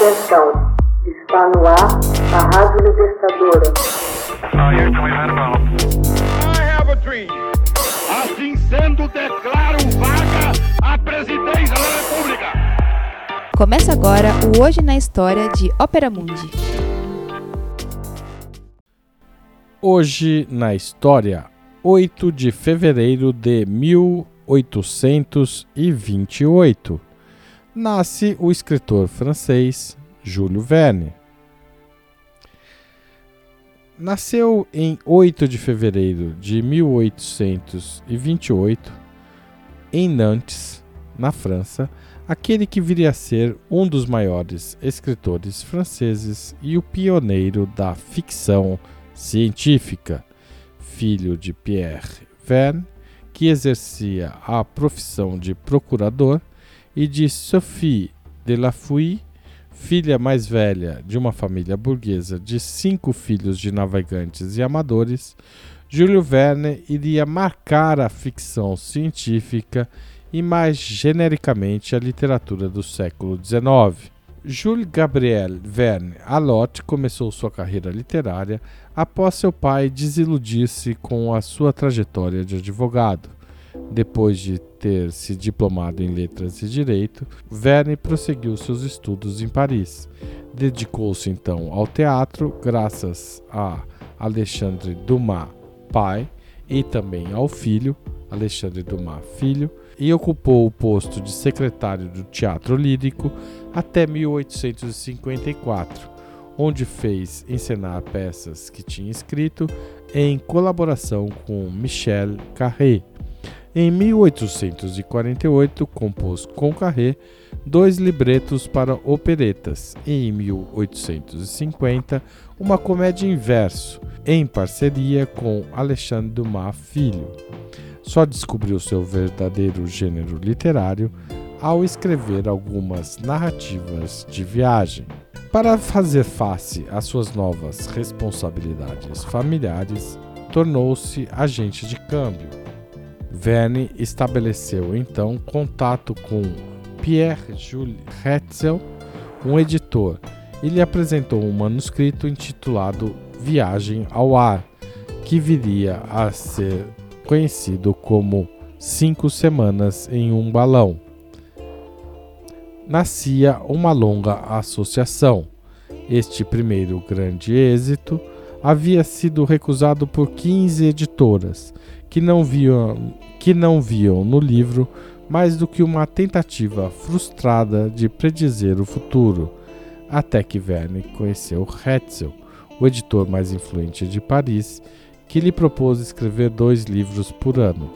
Atenção, está no ar a Rádio Libertadora. Assim sendo, declaro vaga a presidência da República. Começa agora o Hoje na História de Ópera Mundi. Hoje na História, 8 de fevereiro de 1828, nasce o escritor francês Júlio Verne. Nasceu em 8 de fevereiro de 1828, em Nantes, na França, aquele que viria a ser um dos maiores escritores franceses e o pioneiro da ficção científica, filho de Pierre Verne, que exercia a profissão de procurador, e de Sophie de la Fouille, filha mais velha de uma família burguesa de cinco filhos de navegantes e amadores, Júlio Verne iria marcar a ficção científica e, mais genericamente, a literatura do século XIX. Jules Gabriel Verne Allotte começou sua carreira literária após seu pai desiludir-se com a sua trajetória de advogado. Depois de ter se diplomado em Letras e Direito, Verne prosseguiu seus estudos em Paris. Dedicou-se então ao teatro, graças a Alexandre Dumas, pai, e também ao filho, Alexandre Dumas, filho, e ocupou o posto de secretário do Teatro Lírico até 1854, onde fez encenar peças que tinha escrito em colaboração com Michel Carré. Em 1848, compôs com Carré dois libretos para operetas e em 1850 uma comédia em verso, em parceria com Alexandre Dumas Filho. Só descobriu seu verdadeiro gênero literário ao escrever algumas narrativas de viagem. Para fazer face às suas novas responsabilidades familiares, tornou-se agente de câmbio Verne estabeleceu então contato com Pierre-Jules Hetzel, um editor, e lhe apresentou um manuscrito intitulado Viagem ao Ar, que viria a ser conhecido como Cinco Semanas em um Balão. Nascia uma longa associação. Este primeiro grande êxito havia sido recusado por 15 editoras, que não viam, que não viam no livro mais do que uma tentativa frustrada de predizer o futuro, até que Verne conheceu Hetzel, o editor mais influente de Paris, que lhe propôs escrever dois livros por ano.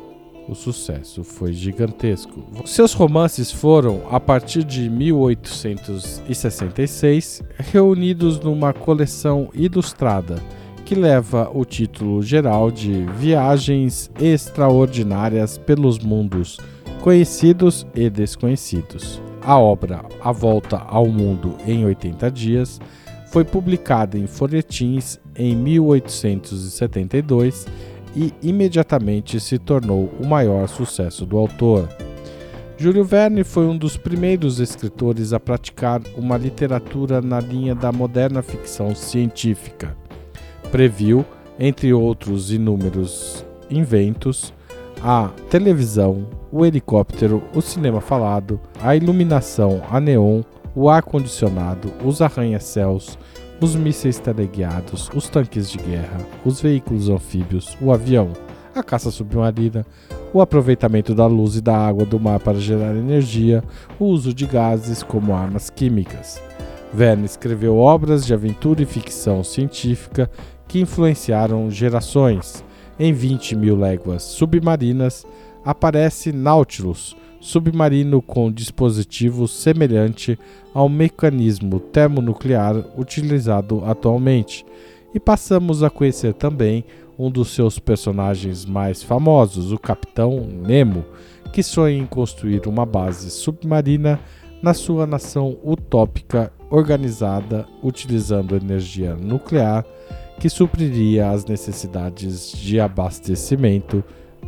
O sucesso foi gigantesco. Seus romances foram, a partir de 1866, reunidos numa coleção ilustrada que leva o título geral de Viagens Extraordinárias pelos Mundos Conhecidos e Desconhecidos. A obra A Volta ao Mundo em 80 Dias foi publicada em folhetins em 1872 e imediatamente se tornou o maior sucesso do autor. Júlio Verne foi um dos primeiros escritores a praticar uma literatura na linha da moderna ficção científica previu, entre outros inúmeros inventos, a televisão, o helicóptero, o cinema falado, a iluminação a neon, o ar-condicionado, os arranha-céus, os mísseis teleguiados, os tanques de guerra, os veículos anfíbios, o avião, a caça submarina, o aproveitamento da luz e da água do mar para gerar energia, o uso de gases como armas químicas. Verne escreveu obras de aventura e ficção científica que influenciaram gerações. Em 20 mil léguas submarinas, aparece Nautilus, submarino com dispositivo semelhante ao mecanismo termonuclear utilizado atualmente. E passamos a conhecer também um dos seus personagens mais famosos, o Capitão Nemo, que sonha em construir uma base submarina na sua nação utópica organizada utilizando energia nuclear que supriria as necessidades de abastecimento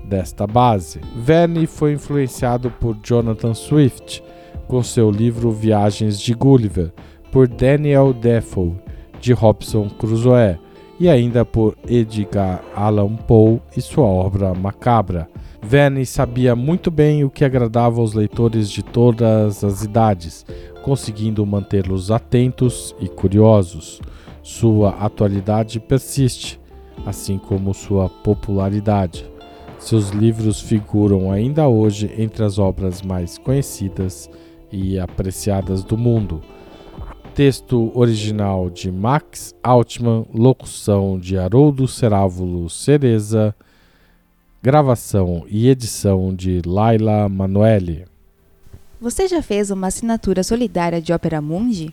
desta base. Verne foi influenciado por Jonathan Swift com seu livro Viagens de Gulliver, por Daniel Defoe, de Robson Crusoe, e ainda por Edgar Allan Poe e sua obra macabra. Verne sabia muito bem o que agradava aos leitores de todas as idades, conseguindo mantê-los atentos e curiosos. Sua atualidade persiste, assim como sua popularidade. Seus livros figuram ainda hoje entre as obras mais conhecidas e apreciadas do mundo. Texto original de Max Altman, locução de Haroldo Cerávulo Cereza, gravação e edição de Laila Manoeli. Você já fez uma assinatura solidária de Opera Mundi?